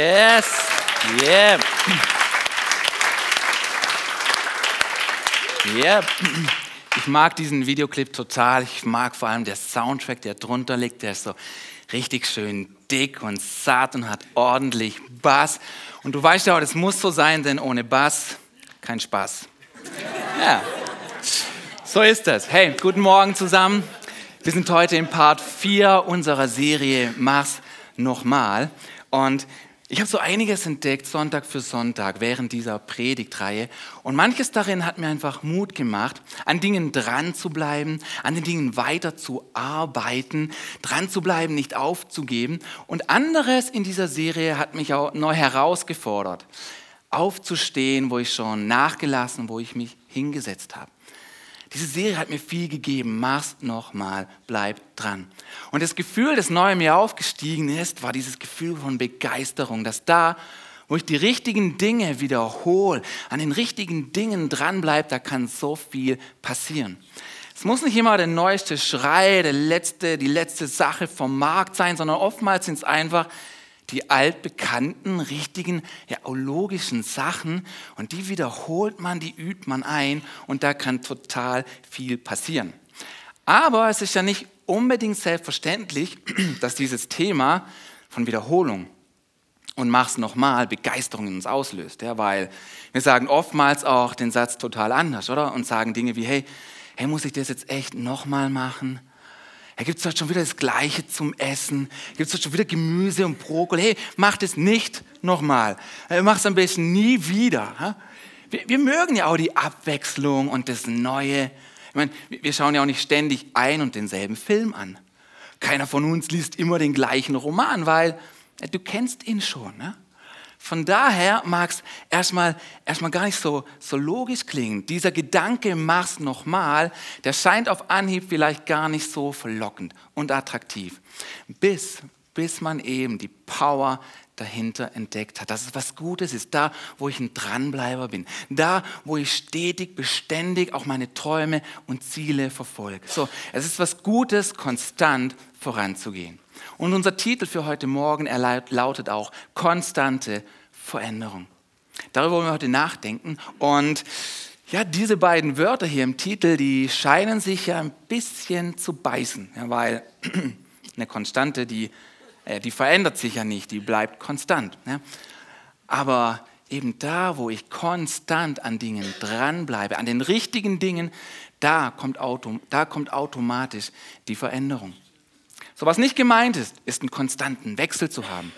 Yes. Yeah. Yeah. Ich mag diesen Videoclip total. Ich mag vor allem der Soundtrack, der drunter liegt. Der ist so richtig schön dick und satt und hat ordentlich Bass. Und du weißt ja, das muss so sein, denn ohne Bass kein Spaß. Ja. So ist das. Hey, guten Morgen zusammen. Wir sind heute in Part 4 unserer Serie Mach's nochmal. Und ich habe so einiges entdeckt, Sonntag für Sonntag, während dieser Predigtreihe. Und manches darin hat mir einfach Mut gemacht, an Dingen dran zu bleiben, an den Dingen weiter zu arbeiten, dran zu bleiben, nicht aufzugeben. Und anderes in dieser Serie hat mich auch neu herausgefordert, aufzustehen, wo ich schon nachgelassen, wo ich mich hingesetzt habe. Diese Serie hat mir viel gegeben. Mach's nochmal, bleib dran. Und das Gefühl, das neu in mir aufgestiegen ist, war dieses Gefühl von Begeisterung, dass da, wo ich die richtigen Dinge wiederhole, an den richtigen Dingen dranbleibe, da kann so viel passieren. Es muss nicht immer der neueste Schrei, der letzte, die letzte Sache vom Markt sein, sondern oftmals sind es einfach die altbekannten, richtigen, ja, logischen Sachen und die wiederholt man, die übt man ein und da kann total viel passieren. Aber es ist ja nicht unbedingt selbstverständlich, dass dieses Thema von Wiederholung und mach's nochmal Begeisterung in uns auslöst, ja, weil wir sagen oftmals auch den Satz total anders, oder? Und sagen Dinge wie, hey, hey, muss ich das jetzt echt nochmal machen? Hey, gibt es heute schon wieder das Gleiche zum Essen? Gibt es heute schon wieder Gemüse und Brokkoli? Hey, mach das nicht nochmal. Mach es am besten nie wieder. Wir, wir, mögen ja auch die Abwechslung und das Neue. Ich meine, wir schauen ja auch nicht ständig ein und denselben Film an. Keiner von uns liest immer den gleichen Roman, weil du kennst ihn schon. Ne? Von daher mag es erstmal, erstmal gar nicht so, so logisch klingen. Dieser Gedanke, mach's nochmal, der scheint auf Anhieb vielleicht gar nicht so verlockend und attraktiv. Bis, bis man eben die Power dahinter entdeckt hat, dass es was Gutes ist, da, wo ich ein Dranbleiber bin, da, wo ich stetig, beständig auch meine Träume und Ziele verfolge. So, es ist was Gutes, konstant voranzugehen. Und unser Titel für heute Morgen lautet auch konstante Veränderung. Darüber wollen wir heute nachdenken. Und ja, diese beiden Wörter hier im Titel, die scheinen sich ja ein bisschen zu beißen, ja, weil eine Konstante, die, äh, die verändert sich ja nicht, die bleibt konstant. Ja. Aber eben da, wo ich konstant an Dingen dranbleibe, an den richtigen Dingen, da kommt, autom da kommt automatisch die Veränderung. So was nicht gemeint ist, ist einen konstanten Wechsel zu haben.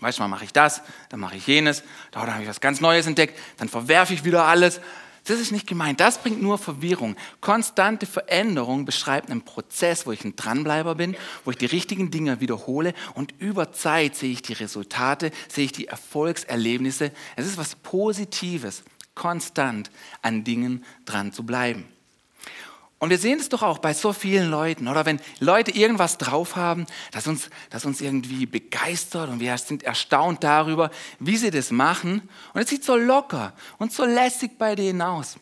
Weißt du, mal mache ich das, dann mache ich jenes, da habe ich was ganz Neues entdeckt, dann verwerfe ich wieder alles. Das ist nicht gemeint. Das bringt nur Verwirrung. Konstante Veränderung beschreibt einen Prozess, wo ich ein Dranbleiber bin, wo ich die richtigen Dinge wiederhole und über Zeit sehe ich die Resultate, sehe ich die Erfolgserlebnisse. Es ist was Positives, konstant an Dingen dran zu bleiben. Und wir sehen es doch auch bei so vielen Leuten, oder wenn Leute irgendwas drauf haben, das uns, das uns irgendwie begeistert und wir sind erstaunt darüber, wie sie das machen. Und es sieht so locker und so lässig bei denen aus.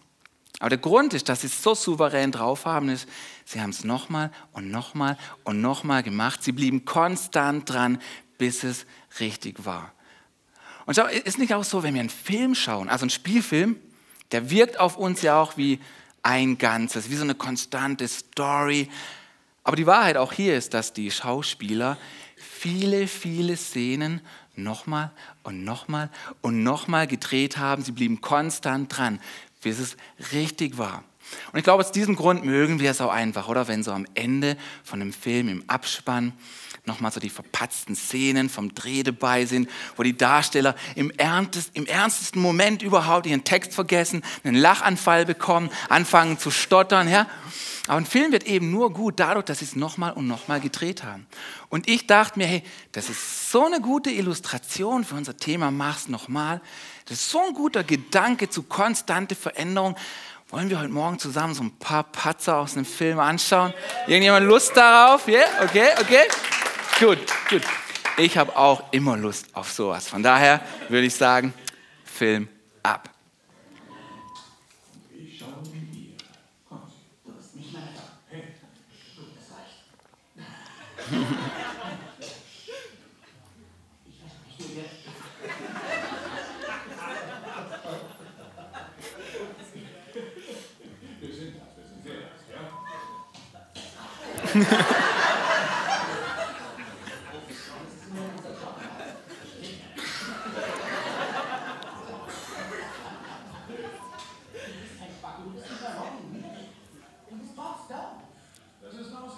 Aber der Grund ist, dass sie es so souverän drauf haben, ist, sie haben es nochmal und nochmal und nochmal gemacht. Sie blieben konstant dran, bis es richtig war. Und schau, ist nicht auch so, wenn wir einen Film schauen, also einen Spielfilm, der wirkt auf uns ja auch wie ein Ganzes, wie so eine konstante Story. Aber die Wahrheit auch hier ist, dass die Schauspieler viele, viele Szenen nochmal und nochmal und nochmal gedreht haben. Sie blieben konstant dran, bis es richtig war. Und ich glaube, aus diesem Grund mögen wir es auch einfach, oder? Wenn so am Ende von einem Film im Abspann nochmal so die verpatzten Szenen vom Dreh dabei sind, wo die Darsteller im, ernstest, im ernstesten Moment überhaupt ihren Text vergessen, einen Lachanfall bekommen, anfangen zu stottern. Ja? Aber ein Film wird eben nur gut dadurch, dass sie es nochmal und nochmal gedreht haben. Und ich dachte mir, hey, das ist so eine gute Illustration für unser Thema, mach's nochmal. Das ist so ein guter Gedanke zu konstante Veränderung. Wollen wir heute Morgen zusammen so ein paar Patzer aus einem Film anschauen? Irgendjemand Lust darauf? Yeah? Okay, okay. Gut, gut. Ich habe auch immer Lust auf sowas. Von daher würde ich sagen, Film ab.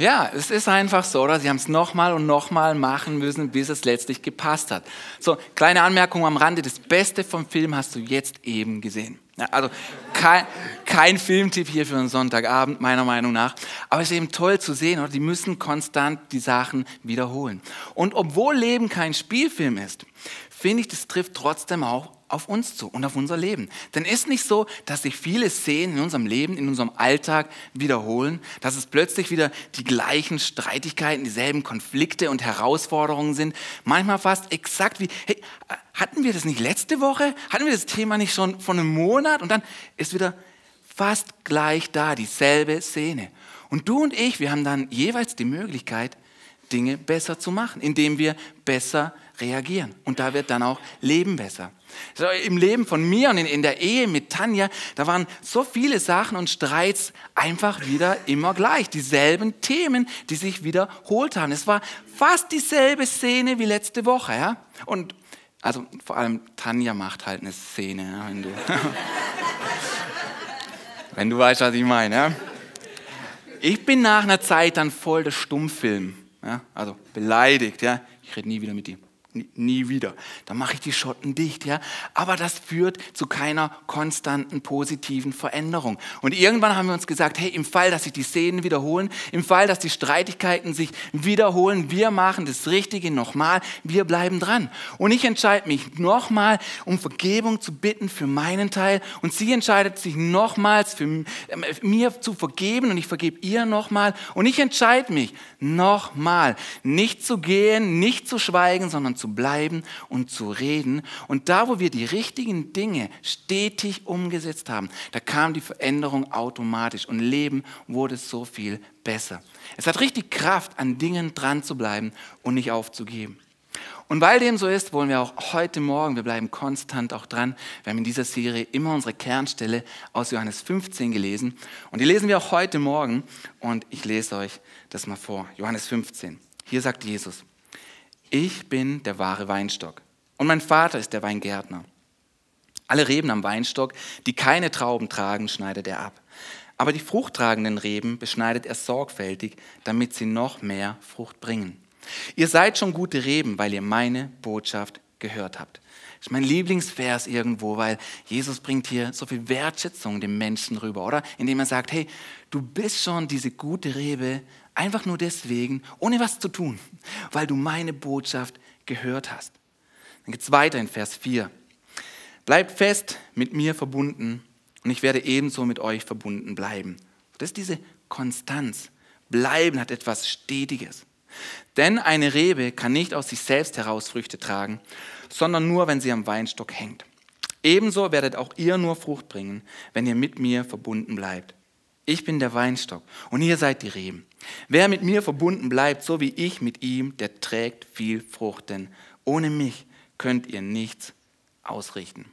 Ja, es ist einfach so, oder? Sie haben es nochmal und nochmal machen müssen, bis es letztlich gepasst hat. So, kleine Anmerkung am Rande, das Beste vom Film hast du jetzt eben gesehen. Ja, also kein, kein Filmtipp hier für einen Sonntagabend, meiner Meinung nach. Aber es ist eben toll zu sehen, oder? Die müssen konstant die Sachen wiederholen. Und obwohl Leben kein Spielfilm ist, finde ich, das trifft trotzdem auch auf uns zu und auf unser Leben. Denn ist nicht so, dass sich viele Szenen in unserem Leben, in unserem Alltag wiederholen, dass es plötzlich wieder die gleichen Streitigkeiten, dieselben Konflikte und Herausforderungen sind, manchmal fast exakt wie, hey, hatten wir das nicht letzte Woche? Hatten wir das Thema nicht schon vor einem Monat? Und dann ist wieder fast gleich da, dieselbe Szene. Und du und ich, wir haben dann jeweils die Möglichkeit, Dinge besser zu machen, indem wir besser reagieren. Und da wird dann auch Leben besser. So, Im Leben von mir und in, in der Ehe mit Tanja, da waren so viele Sachen und Streits einfach wieder immer gleich. Dieselben Themen, die sich wiederholt haben. Es war fast dieselbe Szene wie letzte Woche. Ja? Und also vor allem Tanja macht halt eine Szene, ja, wenn, du, wenn du weißt, was ich meine. Ja? Ich bin nach einer Zeit dann voll der Stummfilm. Ja? Also beleidigt. Ja? Ich rede nie wieder mit dir nie wieder. Dann mache ich die Schotten dicht, ja. Aber das führt zu keiner konstanten positiven Veränderung. Und irgendwann haben wir uns gesagt, hey, im Fall, dass sich die Szenen wiederholen, im Fall, dass die Streitigkeiten sich wiederholen, wir machen das Richtige nochmal, wir bleiben dran. Und ich entscheide mich nochmal, um Vergebung zu bitten für meinen Teil. Und sie entscheidet sich nochmals für äh, mir zu vergeben und ich vergebe ihr nochmal. Und ich entscheide mich nochmal, nicht zu gehen, nicht zu schweigen, sondern zu bleiben und zu reden. Und da, wo wir die richtigen Dinge stetig umgesetzt haben, da kam die Veränderung automatisch und Leben wurde so viel besser. Es hat richtig Kraft, an Dingen dran zu bleiben und nicht aufzugeben. Und weil dem so ist, wollen wir auch heute Morgen, wir bleiben konstant auch dran, wir haben in dieser Serie immer unsere Kernstelle aus Johannes 15 gelesen und die lesen wir auch heute Morgen und ich lese euch das mal vor. Johannes 15. Hier sagt Jesus, ich bin der wahre Weinstock und mein Vater ist der Weingärtner. Alle Reben am Weinstock, die keine Trauben tragen, schneidet er ab. Aber die fruchttragenden Reben beschneidet er sorgfältig, damit sie noch mehr Frucht bringen. Ihr seid schon gute Reben, weil ihr meine Botschaft gehört habt. Das ist mein Lieblingsvers irgendwo, weil Jesus bringt hier so viel Wertschätzung dem Menschen rüber, oder? Indem er sagt, hey, du bist schon diese gute Rebe, einfach nur deswegen, ohne was zu tun, weil du meine Botschaft gehört hast. Dann geht es weiter in Vers 4. Bleibt fest mit mir verbunden und ich werde ebenso mit euch verbunden bleiben. Das ist diese Konstanz. Bleiben hat etwas Stetiges. Denn eine Rebe kann nicht aus sich selbst heraus Früchte tragen, sondern nur, wenn sie am Weinstock hängt. Ebenso werdet auch ihr nur Frucht bringen, wenn ihr mit mir verbunden bleibt. Ich bin der Weinstock und ihr seid die Reben. Wer mit mir verbunden bleibt, so wie ich mit ihm, der trägt viel Frucht, denn ohne mich könnt ihr nichts ausrichten.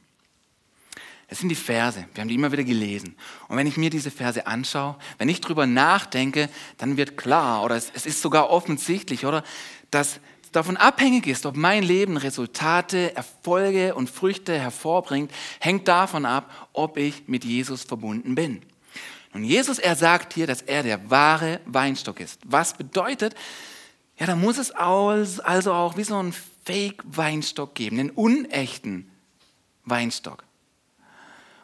Das sind die Verse. Wir haben die immer wieder gelesen. Und wenn ich mir diese Verse anschaue, wenn ich drüber nachdenke, dann wird klar, oder es, ist sogar offensichtlich, oder, dass davon abhängig ist, ob mein Leben Resultate, Erfolge und Früchte hervorbringt, hängt davon ab, ob ich mit Jesus verbunden bin. Und Jesus, er sagt hier, dass er der wahre Weinstock ist. Was bedeutet, ja, da muss es also auch wie so ein Fake-Weinstock geben, einen unechten Weinstock.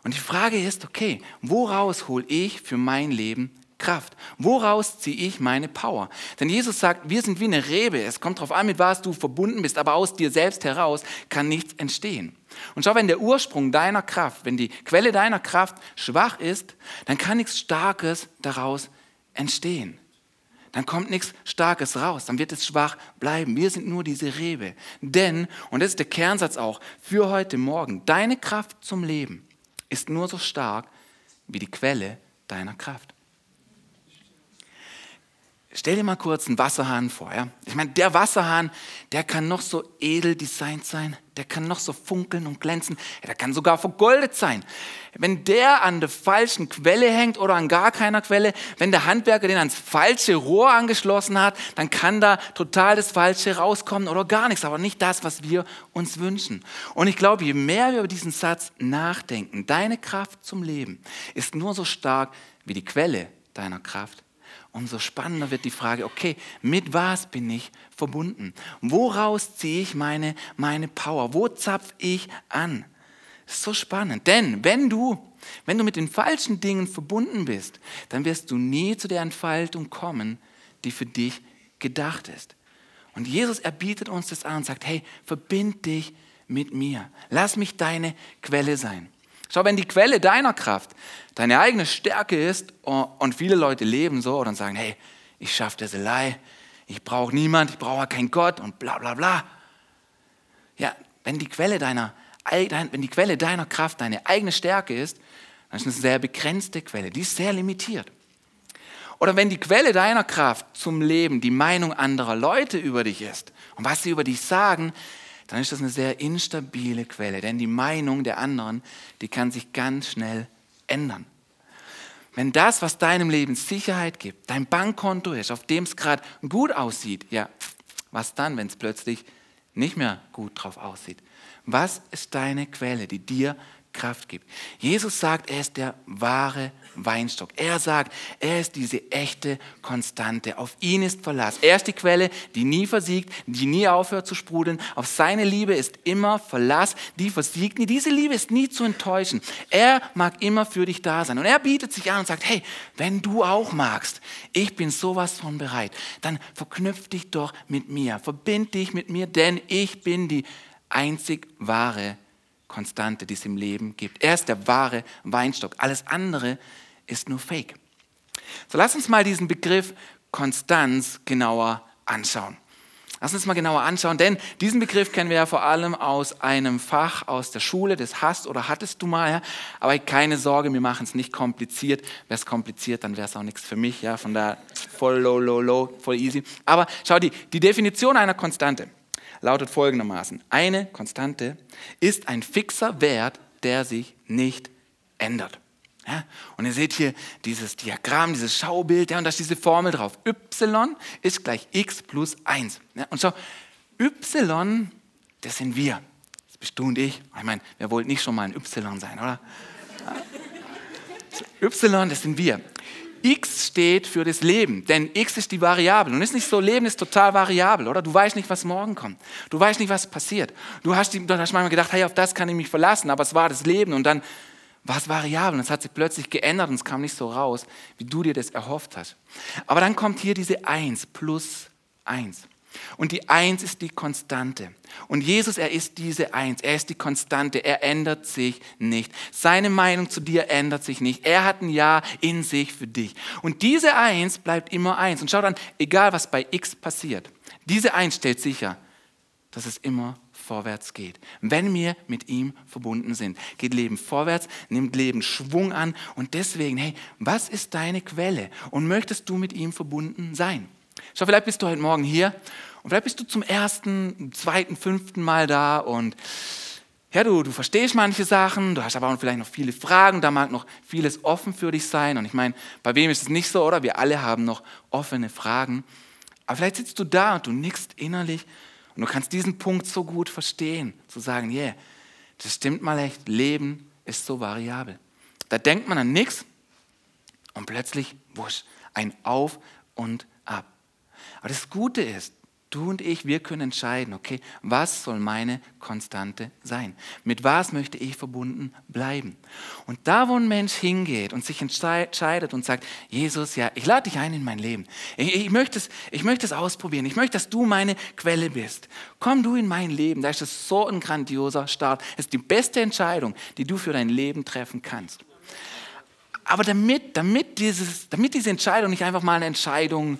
Und die Frage ist, okay, woraus hole ich für mein Leben Kraft? Woraus ziehe ich meine Power? Denn Jesus sagt, wir sind wie eine Rebe. Es kommt darauf an, mit was du verbunden bist, aber aus dir selbst heraus kann nichts entstehen. Und schau, wenn der Ursprung deiner Kraft, wenn die Quelle deiner Kraft schwach ist, dann kann nichts Starkes daraus entstehen. Dann kommt nichts Starkes raus, dann wird es schwach bleiben. Wir sind nur diese Rebe. Denn, und das ist der Kernsatz auch, für heute Morgen, deine Kraft zum Leben ist nur so stark wie die Quelle deiner Kraft. Stell dir mal kurz einen Wasserhahn vor. Ja? Ich meine, der Wasserhahn, der kann noch so edel designt sein, der kann noch so funkeln und glänzen, der kann sogar vergoldet sein. Wenn der an der falschen Quelle hängt oder an gar keiner Quelle, wenn der Handwerker den ans falsche Rohr angeschlossen hat, dann kann da total das Falsche rauskommen oder gar nichts, aber nicht das, was wir uns wünschen. Und ich glaube, je mehr wir über diesen Satz nachdenken, deine Kraft zum Leben ist nur so stark wie die Quelle deiner Kraft umso spannender wird die Frage, okay, mit was bin ich verbunden? Woraus ziehe ich meine, meine Power? Wo zapfe ich an? Ist so spannend, denn wenn du, wenn du mit den falschen Dingen verbunden bist, dann wirst du nie zu der Entfaltung kommen, die für dich gedacht ist. Und Jesus erbietet uns das an und sagt, hey, verbind dich mit mir. Lass mich deine Quelle sein. Schau, wenn die Quelle deiner Kraft deine eigene Stärke ist und viele Leute leben so und sagen, hey, ich schaffe das allein, ich brauche niemand, ich brauche keinen Gott und bla bla bla. Ja, wenn die Quelle deiner, wenn die Quelle deiner Kraft deine eigene Stärke ist, dann ist es eine sehr begrenzte Quelle, die ist sehr limitiert. Oder wenn die Quelle deiner Kraft zum Leben die Meinung anderer Leute über dich ist und was sie über dich sagen, dann ist das eine sehr instabile Quelle, denn die Meinung der anderen, die kann sich ganz schnell ändern. Wenn das, was deinem Leben Sicherheit gibt, dein Bankkonto ist, auf dem es gerade gut aussieht, ja, was dann, wenn es plötzlich nicht mehr gut drauf aussieht? Was ist deine Quelle, die dir Kraft gibt. Jesus sagt, er ist der wahre Weinstock. Er sagt, er ist diese echte Konstante. Auf ihn ist Verlass. Er ist die Quelle, die nie versiegt, die nie aufhört zu sprudeln. Auf seine Liebe ist immer Verlass, die versiegt nie. Diese Liebe ist nie zu enttäuschen. Er mag immer für dich da sein. Und er bietet sich an und sagt, hey, wenn du auch magst, ich bin sowas von bereit, dann verknüpf dich doch mit mir. Verbind dich mit mir, denn ich bin die einzig wahre Konstante, die es im Leben gibt. Er ist der wahre Weinstock. Alles andere ist nur Fake. So lass uns mal diesen Begriff Konstanz genauer anschauen. Lass uns mal genauer anschauen, denn diesen Begriff kennen wir ja vor allem aus einem Fach aus der Schule, das hast oder hattest du mal. Ja? Aber keine Sorge, wir machen es nicht kompliziert. Wäre es kompliziert, dann wäre es auch nichts für mich. Ja? Von da voll low, low, low, voll easy. Aber schau, die, die Definition einer Konstante lautet folgendermaßen. Eine Konstante ist ein fixer Wert, der sich nicht ändert. Ja, und ihr seht hier dieses Diagramm, dieses Schaubild, ja, und da ist diese Formel drauf. Y ist gleich x plus 1. Ja, und schau, Y, das sind wir. Das bist du und ich. Ich meine, wer wollte nicht schon mal ein Y sein, oder? Y, das sind wir. X steht für das Leben, denn X ist die Variable. Und ist nicht so, Leben ist total variabel, oder? Du weißt nicht, was morgen kommt. Du weißt nicht, was passiert. Du hast, du hast manchmal gedacht, hey, auf das kann ich mich verlassen, aber es war das Leben und dann war es variabel und es hat sich plötzlich geändert und es kam nicht so raus, wie du dir das erhofft hast. Aber dann kommt hier diese 1 plus 1. Und die Eins ist die Konstante. Und Jesus, er ist diese Eins. Er ist die Konstante. Er ändert sich nicht. Seine Meinung zu dir ändert sich nicht. Er hat ein Ja in sich für dich. Und diese Eins bleibt immer Eins. Und schau dann, egal was bei X passiert, diese Eins stellt sicher, dass es immer vorwärts geht. Wenn wir mit ihm verbunden sind, geht Leben vorwärts, nimmt Leben Schwung an. Und deswegen, hey, was ist deine Quelle? Und möchtest du mit ihm verbunden sein? Schau, vielleicht bist du heute Morgen hier und vielleicht bist du zum ersten, zweiten, fünften Mal da und ja, du, du verstehst manche Sachen, du hast aber auch vielleicht noch viele Fragen, da mag noch vieles offen für dich sein. Und ich meine, bei wem ist es nicht so, oder? Wir alle haben noch offene Fragen. Aber vielleicht sitzt du da und du nickst innerlich und du kannst diesen Punkt so gut verstehen, zu sagen, yeah, das stimmt mal echt, Leben ist so variabel. Da denkt man an nichts und plötzlich, wusch, ein Auf und. Aber das Gute ist, du und ich, wir können entscheiden, okay, was soll meine Konstante sein? Mit was möchte ich verbunden bleiben? Und da, wo ein Mensch hingeht und sich entscheidet und sagt, Jesus, ja, ich lade dich ein in mein Leben. Ich, ich, möchte es, ich möchte es ausprobieren. Ich möchte, dass du meine Quelle bist. Komm du in mein Leben. Da ist es so ein grandioser Start. Es ist die beste Entscheidung, die du für dein Leben treffen kannst. Aber damit, damit, dieses, damit diese Entscheidung nicht einfach mal eine Entscheidung,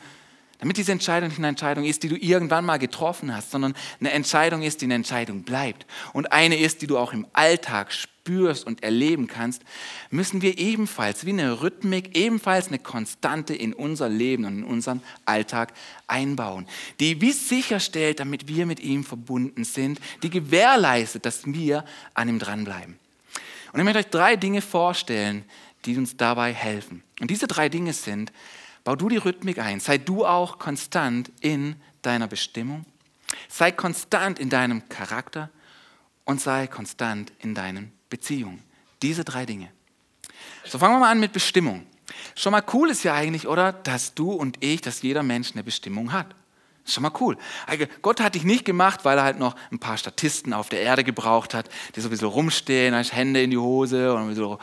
damit diese Entscheidung nicht eine Entscheidung ist, die du irgendwann mal getroffen hast, sondern eine Entscheidung ist, die eine Entscheidung bleibt und eine ist, die du auch im Alltag spürst und erleben kannst, müssen wir ebenfalls wie eine Rhythmik, ebenfalls eine Konstante in unser Leben und in unseren Alltag einbauen, die wie sicherstellt, damit wir mit ihm verbunden sind, die gewährleistet, dass wir an ihm dranbleiben. Und ich möchte euch drei Dinge vorstellen, die uns dabei helfen. Und diese drei Dinge sind, bau du die Rhythmik ein, sei du auch konstant in deiner Bestimmung, sei konstant in deinem Charakter und sei konstant in deinen Beziehungen. Diese drei Dinge. So fangen wir mal an mit Bestimmung. Schon mal cool ist ja eigentlich, oder, dass du und ich, dass jeder Mensch eine Bestimmung hat. Schon mal cool. Also Gott hat dich nicht gemacht, weil er halt noch ein paar Statisten auf der Erde gebraucht hat, die so ein bisschen rumstehen, Hände in die Hose und bisschen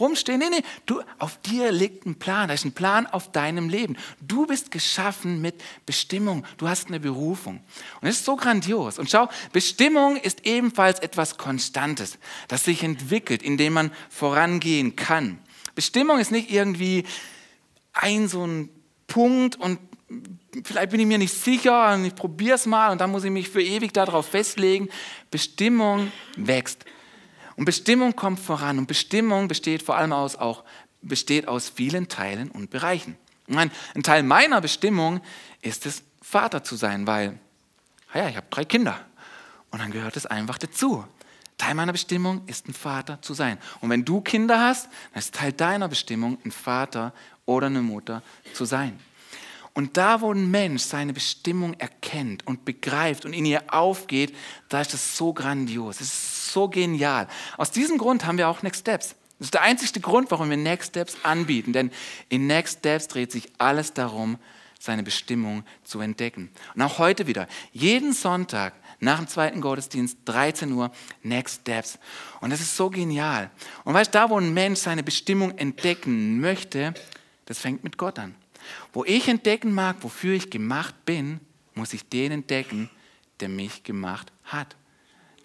rumstehen. Nee, nee, du, auf dir liegt ein Plan. Da ist ein Plan auf deinem Leben. Du bist geschaffen mit Bestimmung. Du hast eine Berufung. Und es ist so grandios. Und schau, Bestimmung ist ebenfalls etwas Konstantes, das sich entwickelt, indem man vorangehen kann. Bestimmung ist nicht irgendwie ein so ein Punkt und vielleicht bin ich mir nicht sicher und ich probiere es mal und dann muss ich mich für ewig darauf festlegen. Bestimmung wächst. Und Bestimmung kommt voran. Und Bestimmung besteht vor allem aus, auch, besteht aus vielen Teilen und Bereichen. Ein, ein Teil meiner Bestimmung ist es, Vater zu sein, weil, ja, ich habe drei Kinder. Und dann gehört es einfach dazu. Teil meiner Bestimmung ist, ein Vater zu sein. Und wenn du Kinder hast, dann ist Teil deiner Bestimmung, ein Vater oder eine Mutter zu sein. Und da, wo ein Mensch seine Bestimmung erkennt und begreift und in ihr aufgeht, da ist das so grandios. Es ist so genial. Aus diesem Grund haben wir auch Next Steps. Das ist der einzige Grund, warum wir Next Steps anbieten. Denn in Next Steps dreht sich alles darum, seine Bestimmung zu entdecken. Und auch heute wieder, jeden Sonntag nach dem zweiten Gottesdienst, 13 Uhr, Next Steps. Und das ist so genial. Und weißt du, da wo ein Mensch seine Bestimmung entdecken möchte, das fängt mit Gott an. Wo ich entdecken mag, wofür ich gemacht bin, muss ich den entdecken, der mich gemacht hat.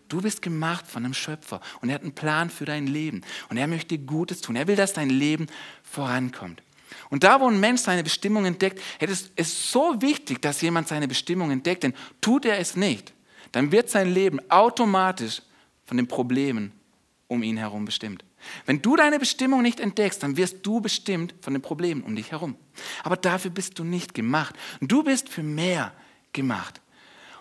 Du bist gemacht von einem Schöpfer und er hat einen Plan für dein Leben und er möchte Gutes tun. Er will, dass dein Leben vorankommt. Und da, wo ein Mensch seine Bestimmung entdeckt, ist es so wichtig, dass jemand seine Bestimmung entdeckt, denn tut er es nicht, dann wird sein Leben automatisch von den Problemen um ihn herum bestimmt. Wenn du deine Bestimmung nicht entdeckst, dann wirst du bestimmt von den Problemen um dich herum. Aber dafür bist du nicht gemacht. Du bist für mehr gemacht.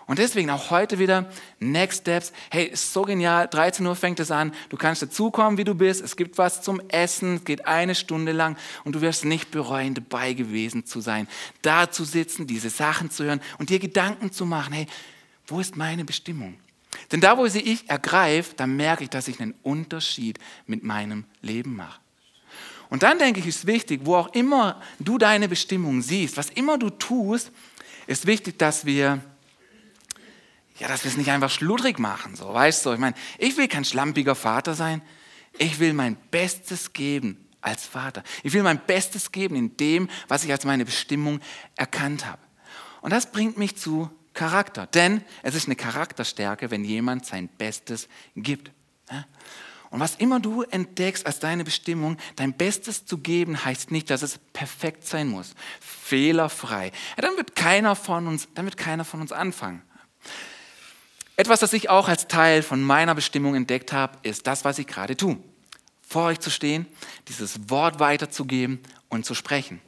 Und deswegen auch heute wieder Next Steps. Hey, ist so genial. 13 Uhr fängt es an. Du kannst dazukommen, wie du bist. Es gibt was zum Essen. Es geht eine Stunde lang und du wirst nicht bereuen, dabei gewesen zu sein. Da zu sitzen, diese Sachen zu hören und dir Gedanken zu machen. Hey, wo ist meine Bestimmung? Denn da, wo sie ich ergreife, da merke ich, dass ich einen Unterschied mit meinem Leben mache. Und dann denke ich, ist wichtig, wo auch immer du deine Bestimmung siehst, was immer du tust, ist wichtig, dass wir ja, dass wir es nicht einfach schludrig machen, so, weißt du? Ich meine, ich will kein schlampiger Vater sein. Ich will mein Bestes geben als Vater. Ich will mein Bestes geben in dem, was ich als meine Bestimmung erkannt habe. Und das bringt mich zu Charakter. Denn es ist eine Charakterstärke, wenn jemand sein Bestes gibt. Und was immer du entdeckst als deine Bestimmung, dein Bestes zu geben, heißt nicht, dass es perfekt sein muss, fehlerfrei. Ja, dann wird keiner von uns, dann wird keiner von uns anfangen. Etwas, das ich auch als Teil von meiner Bestimmung entdeckt habe, ist das, was ich gerade tue. Vor euch zu stehen, dieses Wort weiterzugeben und zu sprechen.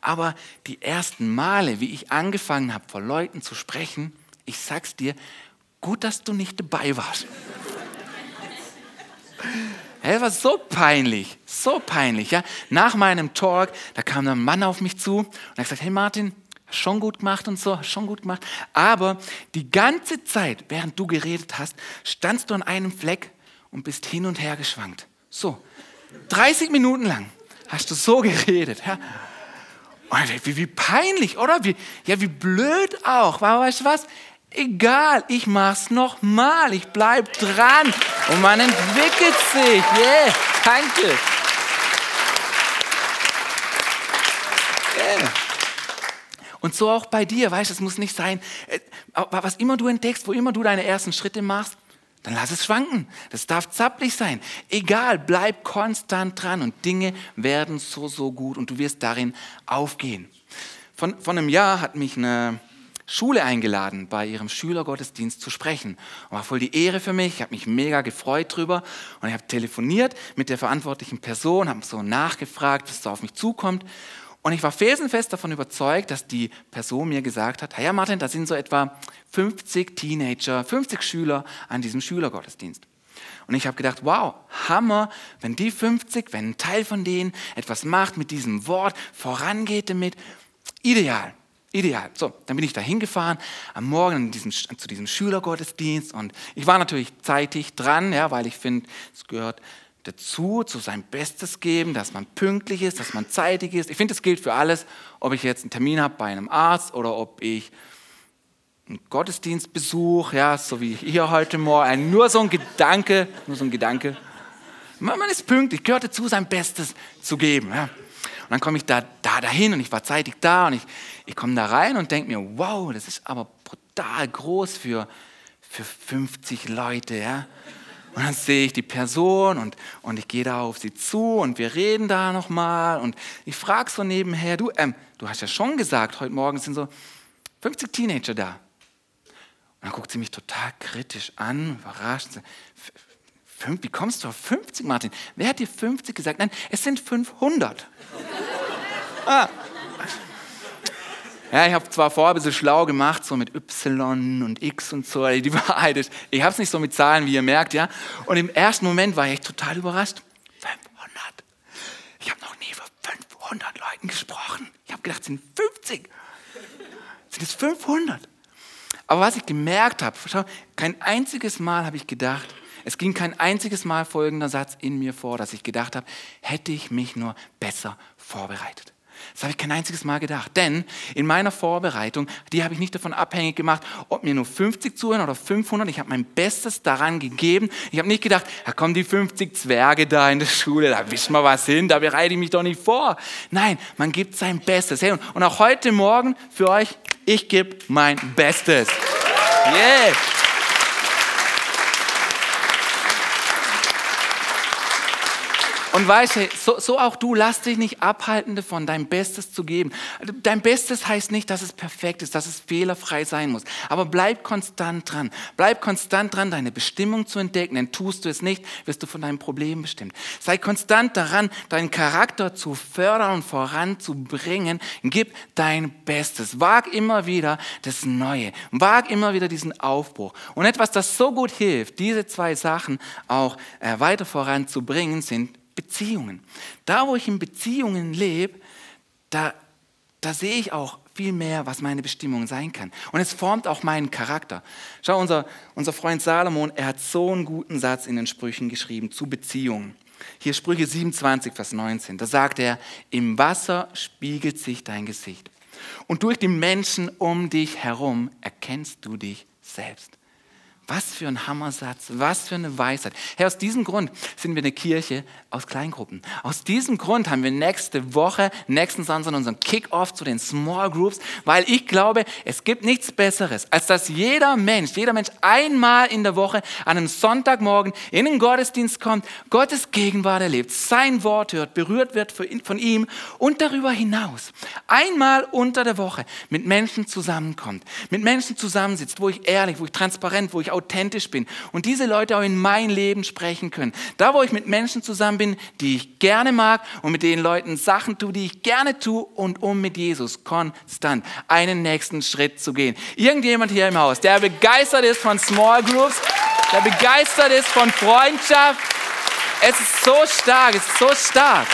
Aber die ersten Male, wie ich angefangen habe, vor Leuten zu sprechen, ich sag's dir, gut, dass du nicht dabei warst. Es war so peinlich, so peinlich. Ja? Nach meinem Talk, da kam ein Mann auf mich zu und hat gesagt, hey Martin, schon gut gemacht und so, schon gut gemacht. Aber die ganze Zeit, während du geredet hast, standst du an einem Fleck und bist hin und her geschwankt. So, 30 Minuten lang hast du so geredet. Ja? Wie, wie, peinlich, oder? Wie, ja, wie blöd auch. Aber weißt du was? Egal, ich mach's nochmal. Ich bleib dran und man entwickelt sich. Yeah, danke. Yeah. Und so auch bei dir, weißt du, es muss nicht sein, äh, was immer du entdeckst, wo immer du deine ersten Schritte machst, dann lass es schwanken. Das darf zappelig sein. Egal, bleib konstant dran und Dinge werden so, so gut und du wirst darin aufgehen. Von, von einem Jahr hat mich eine Schule eingeladen, bei ihrem Schülergottesdienst zu sprechen. War voll die Ehre für mich. Ich habe mich mega gefreut drüber. Und ich habe telefoniert mit der verantwortlichen Person, habe so nachgefragt, was da auf mich zukommt. Und ich war felsenfest davon überzeugt, dass die Person mir gesagt hat, ja Martin, da sind so etwa 50 Teenager, 50 Schüler an diesem Schülergottesdienst. Und ich habe gedacht, wow, Hammer, wenn die 50, wenn ein Teil von denen etwas macht mit diesem Wort, vorangeht damit, ideal. Ideal. So, dann bin ich da hingefahren am Morgen diesem, zu diesem Schülergottesdienst und ich war natürlich zeitig dran, ja, weil ich finde, es gehört dazu, zu sein Bestes geben, dass man pünktlich ist, dass man zeitig ist. Ich finde, das gilt für alles, ob ich jetzt einen Termin habe bei einem Arzt oder ob ich einen Gottesdienst besuche, ja, so wie hier heute Morgen. Nur so ein Gedanke, nur so ein Gedanke. Man ist pünktlich, gehört dazu, sein Bestes zu geben. Ja. Und dann komme ich da, da dahin und ich war zeitig da und ich, ich komme da rein und denke mir, wow, das ist aber brutal groß für, für 50 Leute. Ja? Und dann sehe ich die Person und, und ich gehe da auf sie zu und wir reden da nochmal und ich frage so nebenher, du, ähm, du hast ja schon gesagt, heute Morgen sind so 50 Teenager da. Und dann guckt sie mich total kritisch an, überrascht. Wie kommst du auf 50, Martin? Wer hat dir 50 gesagt? Nein, es sind 500. ah. Ja, ich habe zwar vorher ein bisschen schlau gemacht, so mit Y und X und so, die Wahrheit ist, ich habe es nicht so mit Zahlen, wie ihr merkt, ja. Und im ersten Moment war ich total überrascht. 500. Ich habe noch nie vor 500 Leuten gesprochen. Ich habe gedacht, es sind 50. Sind es 500? Aber was ich gemerkt habe, schau, kein einziges Mal habe ich gedacht, es ging kein einziges Mal folgender Satz in mir vor, dass ich gedacht habe, hätte ich mich nur besser vorbereitet. Das habe ich kein einziges Mal gedacht. Denn in meiner Vorbereitung, die habe ich nicht davon abhängig gemacht, ob mir nur 50 zuhören oder 500. Ich habe mein Bestes daran gegeben. Ich habe nicht gedacht, da kommen die 50 Zwerge da in der Schule, da wissen wir was hin, da bereite ich mich doch nicht vor. Nein, man gibt sein Bestes. und auch heute Morgen für euch, ich gebe mein Bestes. Yeah! Und weißt du, so, so, auch du, lass dich nicht abhalten davon, dein Bestes zu geben. Dein Bestes heißt nicht, dass es perfekt ist, dass es fehlerfrei sein muss. Aber bleib konstant dran. Bleib konstant dran, deine Bestimmung zu entdecken. Denn tust du es nicht, wirst du von deinem Problem bestimmt. Sei konstant daran, deinen Charakter zu fördern und voranzubringen. Gib dein Bestes. Wag immer wieder das Neue. Wag immer wieder diesen Aufbruch. Und etwas, das so gut hilft, diese zwei Sachen auch äh, weiter voranzubringen, sind Beziehungen. Da, wo ich in Beziehungen lebe, da, da sehe ich auch viel mehr, was meine Bestimmung sein kann. Und es formt auch meinen Charakter. Schau, unser, unser Freund Salomon, er hat so einen guten Satz in den Sprüchen geschrieben zu Beziehungen. Hier Sprüche 27, Vers 19. Da sagt er, im Wasser spiegelt sich dein Gesicht. Und durch die Menschen um dich herum erkennst du dich selbst. Was für ein Hammersatz, was für eine Weisheit. Herr, aus diesem Grund sind wir eine Kirche aus Kleingruppen. Aus diesem Grund haben wir nächste Woche, nächsten Samstag unseren Kick-Off zu den Small Groups, weil ich glaube, es gibt nichts Besseres, als dass jeder Mensch, jeder Mensch einmal in der Woche an einem Sonntagmorgen in den Gottesdienst kommt, Gottes Gegenwart erlebt, sein Wort hört, berührt wird von ihm und darüber hinaus einmal unter der Woche mit Menschen zusammenkommt, mit Menschen zusammensitzt, wo ich ehrlich, wo ich transparent, wo ich authentisch bin und diese Leute auch in mein Leben sprechen können. Da, wo ich mit Menschen zusammen bin, die ich gerne mag und mit den Leuten Sachen tue, die ich gerne tue und um mit Jesus konstant einen nächsten Schritt zu gehen. Irgendjemand hier im Haus, der begeistert ist von Small Groups, der begeistert ist von Freundschaft. Es ist so stark, es ist so stark.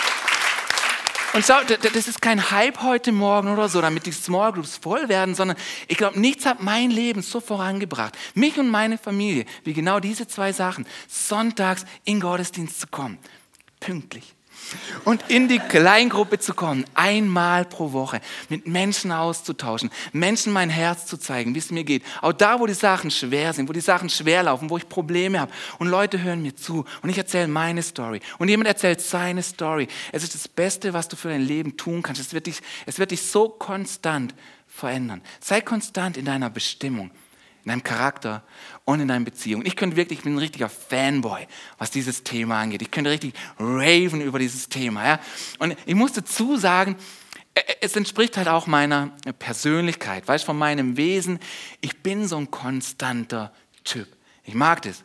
Und schau, das ist kein Hype heute Morgen oder so, damit die Small Groups voll werden, sondern ich glaube, nichts hat mein Leben so vorangebracht. Mich und meine Familie, wie genau diese zwei Sachen, sonntags in Gottesdienst zu kommen. Pünktlich und in die Kleingruppe zu kommen, einmal pro Woche, mit Menschen auszutauschen, Menschen mein Herz zu zeigen, wie es mir geht. Auch da, wo die Sachen schwer sind, wo die Sachen schwer laufen, wo ich Probleme habe. Und Leute hören mir zu und ich erzähle meine Story. Und jemand erzählt seine Story. Es ist das Beste, was du für dein Leben tun kannst. Es wird dich, es wird dich so konstant verändern. Sei konstant in deiner Bestimmung. in deinem Charakter und in deinen Beziehungen. Ich könnte wirklich, ich bin ein richtiger Fanboy, was dieses Thema angeht. Ich könnte richtig raven über dieses Thema. Ja? Und ich muss dazu sagen, es entspricht halt auch meiner Persönlichkeit, weißt von meinem Wesen. Ich bin so ein konstanter Typ. Ich mag das.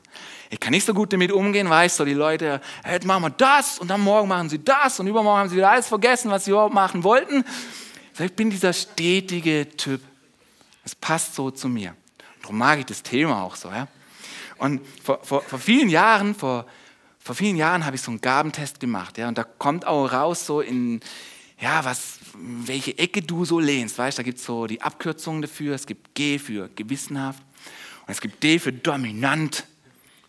Ich kann nicht so gut damit umgehen, weißt du, die Leute, hey, jetzt machen wir das und dann morgen machen sie das und übermorgen haben sie wieder alles vergessen, was sie überhaupt machen wollten. Ich bin dieser stetige Typ. Es passt so zu mir. Darum mag ich das Thema auch so. Ja? Und vor, vor, vor vielen Jahren, vor, vor vielen Jahren habe ich so einen Gabentest gemacht. Ja? Und da kommt auch raus so in, ja, was, welche Ecke du so lehnst. Weißt, da gibt es so die Abkürzungen dafür. Es gibt G für gewissenhaft. Und es gibt D für dominant.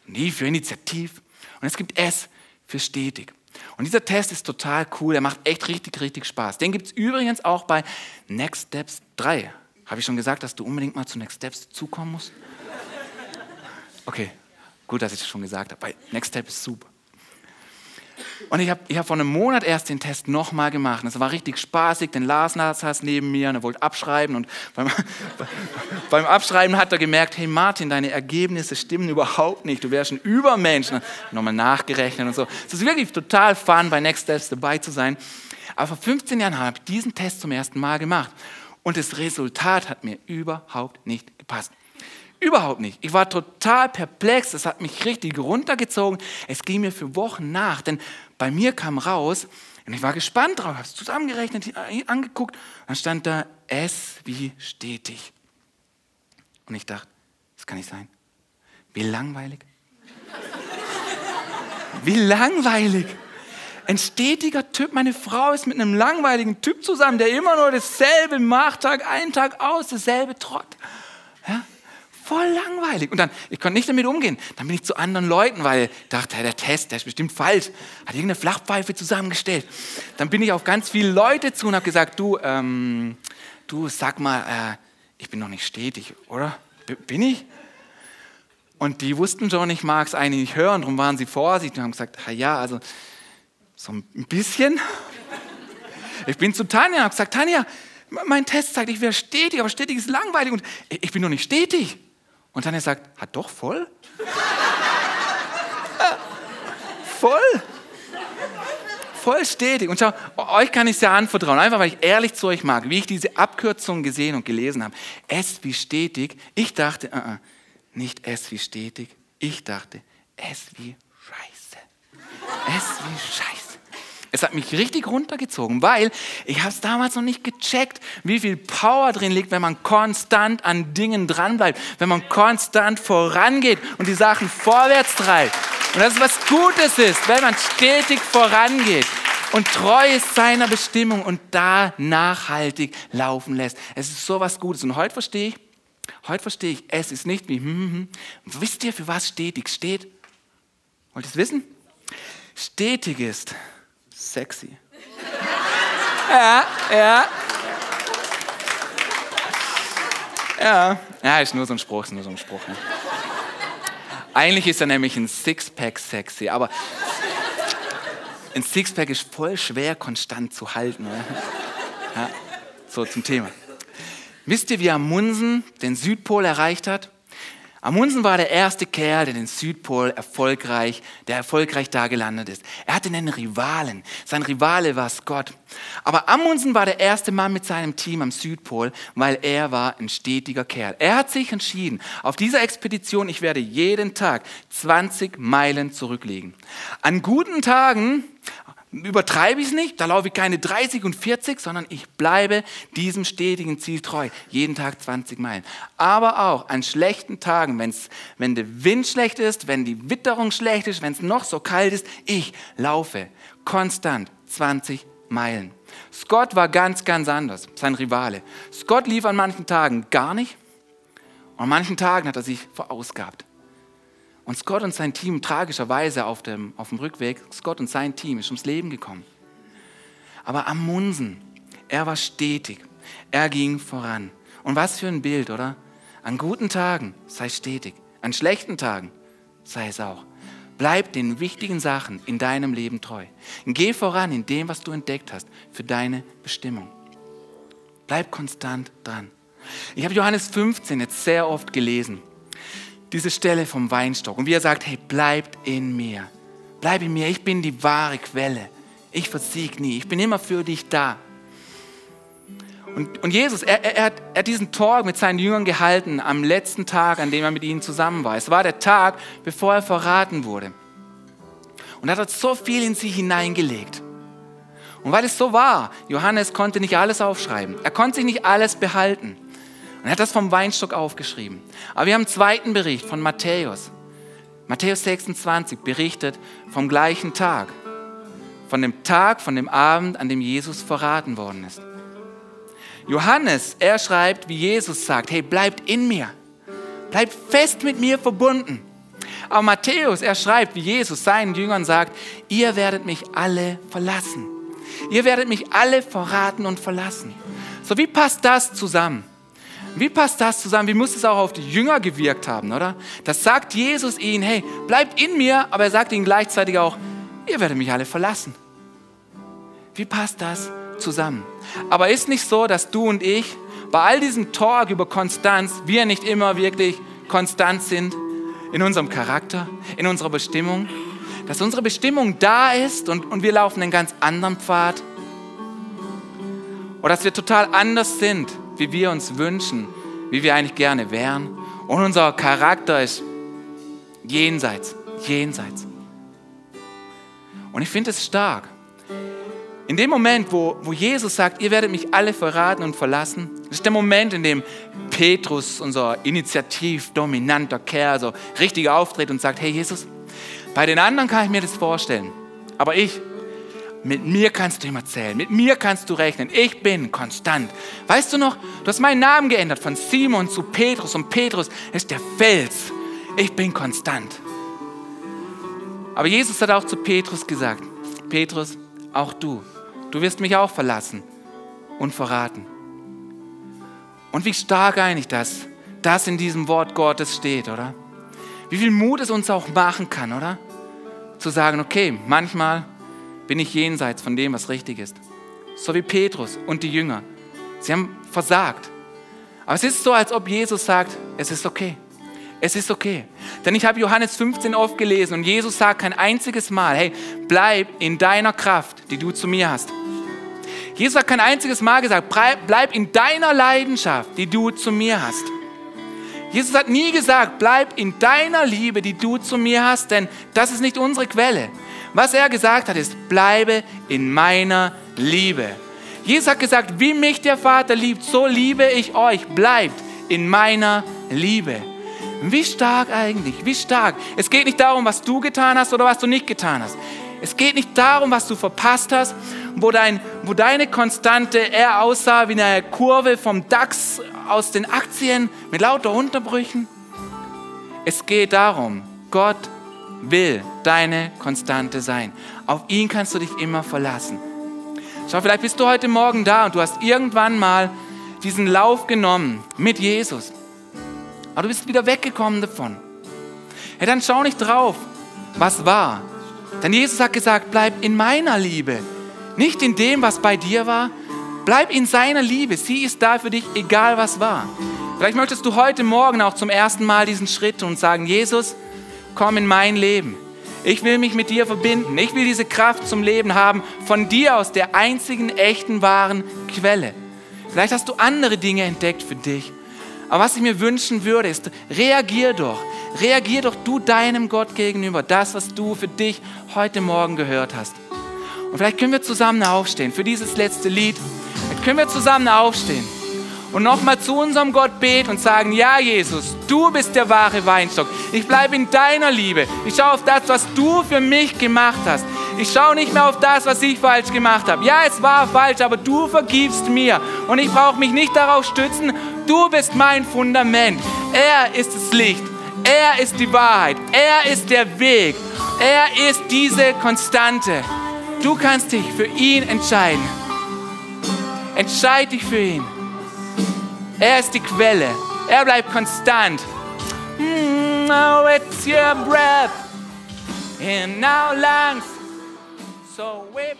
Und I für initiativ. Und es gibt S für stetig. Und dieser Test ist total cool. Er macht echt richtig, richtig Spaß. Den gibt es übrigens auch bei Next Steps 3. Habe ich schon gesagt, dass du unbedingt mal zu Next Steps zukommen musst? Okay, gut, dass ich das schon gesagt habe. Next Step ist super. Und ich habe ich hab vor einem Monat erst den Test nochmal gemacht. Es war richtig spaßig, denn Lars saß neben mir und er wollte abschreiben. Und beim, beim, Abschreiben hat er gemerkt, hey Martin, deine Ergebnisse stimmen überhaupt nicht. Du wärst ein Übermensch. Nochmal nachgerechnet und so. Es ist wirklich total fun, bei Next Steps dabei zu sein. Aber vor 15 Jahren habe ich diesen Test zum ersten Mal gemacht. Und das Resultat hat mir überhaupt nicht gepasst. Überhaupt nicht. Ich war total perplex. Es hat mich richtig runtergezogen. Es ging mir für Wochen nach, denn bei mir kam raus, und ich war gespannt drauf, habe es zusammengerechnet, angeguckt, dann stand da S wie stetig. Und ich dachte, das kann nicht sein. Wie langweilig. Wie langweilig. Ein stetiger Typ. Meine Frau ist mit einem langweiligen Typ zusammen, der immer nur dasselbe macht, Tag ein, Tag aus, dasselbe Trott. Ja? Voll langweilig. Und dann, ich konnte nicht damit umgehen. Dann bin ich zu anderen Leuten, weil ich dachte, der Test, der ist bestimmt falsch. Hat irgendeine Flachpfeife zusammengestellt. Dann bin ich auf ganz viele Leute zu und habe gesagt, du, ähm, du, sag mal, äh, ich bin noch nicht stetig, oder? B bin ich? Und die wussten schon, ich mag es eigentlich nicht hören, darum waren sie vorsichtig und haben gesagt, ja, also so ein bisschen. Ich bin zu Tanja und habe gesagt, Tanja, mein Test sagt, ich wäre stetig, aber stetig ist langweilig und ich bin noch nicht stetig. Und Tanja sagt, hat doch voll? voll? Voll stetig. Und schau, euch kann ich es ja anvertrauen, einfach weil ich ehrlich zu euch mag, wie ich diese Abkürzung gesehen und gelesen habe. S wie stetig. Ich dachte, uh -uh, nicht S wie stetig. Ich dachte, S wie Scheiße. S wie Scheiße. Es hat mich richtig runtergezogen, weil ich habe es damals noch nicht gecheckt, wie viel Power drin liegt, wenn man konstant an Dingen dranbleibt, wenn man konstant vorangeht und die Sachen vorwärts treibt. Und das ist was Gutes ist, wenn man stetig vorangeht und treu ist seiner Bestimmung und da nachhaltig laufen lässt. Es ist so was Gutes. Und heute verstehe ich, heute verstehe ich, es ist nicht wie, hm, hm, hm. wisst ihr, für was stetig steht? Wollt ihr es wissen? Stetig ist, sexy. ja, ja. Ja, ja, ist nur so ein Spruch, ist nur so ein Spruch. Ja. Eigentlich ist er nämlich ein Sixpack sexy, aber ein Sixpack ist voll schwer konstant zu halten. Ja, so zum Thema. Wisst ihr, wie Amundsen den Südpol erreicht hat? Amundsen war der erste Kerl, der den Südpol erfolgreich, der erfolgreich da gelandet ist. Er hatte einen Rivalen. Sein Rivale war Scott. Aber Amundsen war der erste Mann mit seinem Team am Südpol, weil er war ein stetiger Kerl. Er hat sich entschieden, auf dieser Expedition, ich werde jeden Tag 20 Meilen zurücklegen. An guten Tagen übertreibe ich es nicht, da laufe ich keine 30 und 40, sondern ich bleibe diesem stetigen Ziel treu. Jeden Tag 20 Meilen. Aber auch an schlechten Tagen, wenn's, wenn der Wind schlecht ist, wenn die Witterung schlecht ist, wenn es noch so kalt ist, ich laufe konstant 20 Meilen. Scott war ganz, ganz anders, sein Rivale. Scott lief an manchen Tagen gar nicht und an manchen Tagen hat er sich verausgabt. Und Scott und sein Team, tragischerweise auf dem, auf dem Rückweg, Scott und sein Team ist ums Leben gekommen. Aber Amundsen, er war stetig. Er ging voran. Und was für ein Bild, oder? An guten Tagen sei stetig. An schlechten Tagen sei es auch. Bleib den wichtigen Sachen in deinem Leben treu. Geh voran in dem, was du entdeckt hast für deine Bestimmung. Bleib konstant dran. Ich habe Johannes 15 jetzt sehr oft gelesen. Diese Stelle vom Weinstock. Und wie er sagt, hey, bleibt in mir. Bleib in mir. Ich bin die wahre Quelle. Ich versieg nie. Ich bin immer für dich da. Und, und Jesus, er, er, hat, er hat diesen Talk mit seinen Jüngern gehalten am letzten Tag, an dem er mit ihnen zusammen war. Es war der Tag, bevor er verraten wurde. Und er hat so viel in sie hineingelegt. Und weil es so war, Johannes konnte nicht alles aufschreiben. Er konnte sich nicht alles behalten. Und er hat das vom Weinstock aufgeschrieben. Aber wir haben einen zweiten Bericht von Matthäus. Matthäus 26 berichtet vom gleichen Tag. Von dem Tag, von dem Abend, an dem Jesus verraten worden ist. Johannes, er schreibt, wie Jesus sagt, hey, bleibt in mir. Bleibt fest mit mir verbunden. Aber Matthäus, er schreibt, wie Jesus seinen Jüngern sagt, ihr werdet mich alle verlassen. Ihr werdet mich alle verraten und verlassen. So, wie passt das zusammen? Wie passt das zusammen? Wie muss es auch auf die Jünger gewirkt haben, oder? Das sagt Jesus ihnen, hey, bleibt in mir, aber er sagt ihnen gleichzeitig auch, ihr werdet mich alle verlassen. Wie passt das zusammen? Aber ist nicht so, dass du und ich bei all diesem Talk über Konstanz, wir nicht immer wirklich konstant sind in unserem Charakter, in unserer Bestimmung? Dass unsere Bestimmung da ist und, und wir laufen einen ganz anderen Pfad? Oder dass wir total anders sind, wie wir uns wünschen, wie wir eigentlich gerne wären? Und unser Charakter ist jenseits, jenseits. Und ich finde es stark, in dem Moment, wo, wo Jesus sagt, ihr werdet mich alle verraten und verlassen, ist der Moment, in dem Petrus, unser initiativ dominanter Kerl, so richtig auftritt und sagt, hey Jesus, bei den anderen kann ich mir das vorstellen, aber ich, mit mir kannst du immer zählen, mit mir kannst du rechnen, ich bin konstant. Weißt du noch, du hast meinen Namen geändert von Simon zu Petrus und Petrus ist der Fels. Ich bin konstant. Aber Jesus hat auch zu Petrus gesagt, Petrus, auch du, du wirst mich auch verlassen und verraten. Und wie stark eigentlich das, das in diesem Wort Gottes steht, oder? Wie viel Mut es uns auch machen kann, oder? Zu sagen, okay, manchmal bin ich jenseits von dem, was richtig ist. So wie Petrus und die Jünger. Sie haben versagt. Aber es ist so, als ob Jesus sagt, es ist okay. Es ist okay. Denn ich habe Johannes 15 oft gelesen und Jesus sagt kein einziges Mal, hey, bleib in deiner Kraft, die du zu mir hast. Jesus hat kein einziges Mal gesagt, bleib in deiner Leidenschaft, die du zu mir hast. Jesus hat nie gesagt, bleib in deiner Liebe, die du zu mir hast, denn das ist nicht unsere Quelle. Was er gesagt hat, ist, bleibe in meiner Liebe. Jesus hat gesagt, wie mich der Vater liebt, so liebe ich euch. Bleibt in meiner Liebe. Wie stark eigentlich, wie stark. Es geht nicht darum, was du getan hast oder was du nicht getan hast. Es geht nicht darum, was du verpasst hast, wo, dein, wo deine Konstante eher aussah wie eine Kurve vom DAX aus den Aktien mit lauter Unterbrüchen. Es geht darum, Gott will deine Konstante sein. Auf ihn kannst du dich immer verlassen. Schau, vielleicht bist du heute Morgen da und du hast irgendwann mal diesen Lauf genommen mit Jesus. Aber du bist wieder weggekommen davon. Hey, dann schau nicht drauf, was war. Denn Jesus hat gesagt, bleib in meiner Liebe. Nicht in dem, was bei dir war. Bleib in seiner Liebe. Sie ist da für dich, egal was war. Vielleicht möchtest du heute Morgen auch zum ersten Mal diesen Schritt und sagen, Jesus, komm in mein Leben. Ich will mich mit dir verbinden. Ich will diese Kraft zum Leben haben von dir aus der einzigen echten wahren Quelle. Vielleicht hast du andere Dinge entdeckt für dich. Aber was ich mir wünschen würde, ist, reagier doch. Reagier doch du deinem Gott gegenüber, das, was du für dich heute Morgen gehört hast. Und vielleicht können wir zusammen aufstehen für dieses letzte Lied. Vielleicht können wir zusammen aufstehen und nochmal zu unserem Gott beten und sagen, ja Jesus, du bist der wahre Weinstock. Ich bleibe in deiner Liebe. Ich schaue auf das, was du für mich gemacht hast. Ich schaue nicht mehr auf das, was ich falsch gemacht habe. Ja, es war falsch, aber du vergibst mir. Und ich brauche mich nicht darauf stützen, Du bist mein Fundament. Er ist das Licht. Er ist die Wahrheit. Er ist der Weg. Er ist diese Konstante. Du kannst dich für ihn entscheiden. Entscheid dich für ihn. Er ist die Quelle. Er bleibt konstant. Mm, now it's your breath in our lungs. So we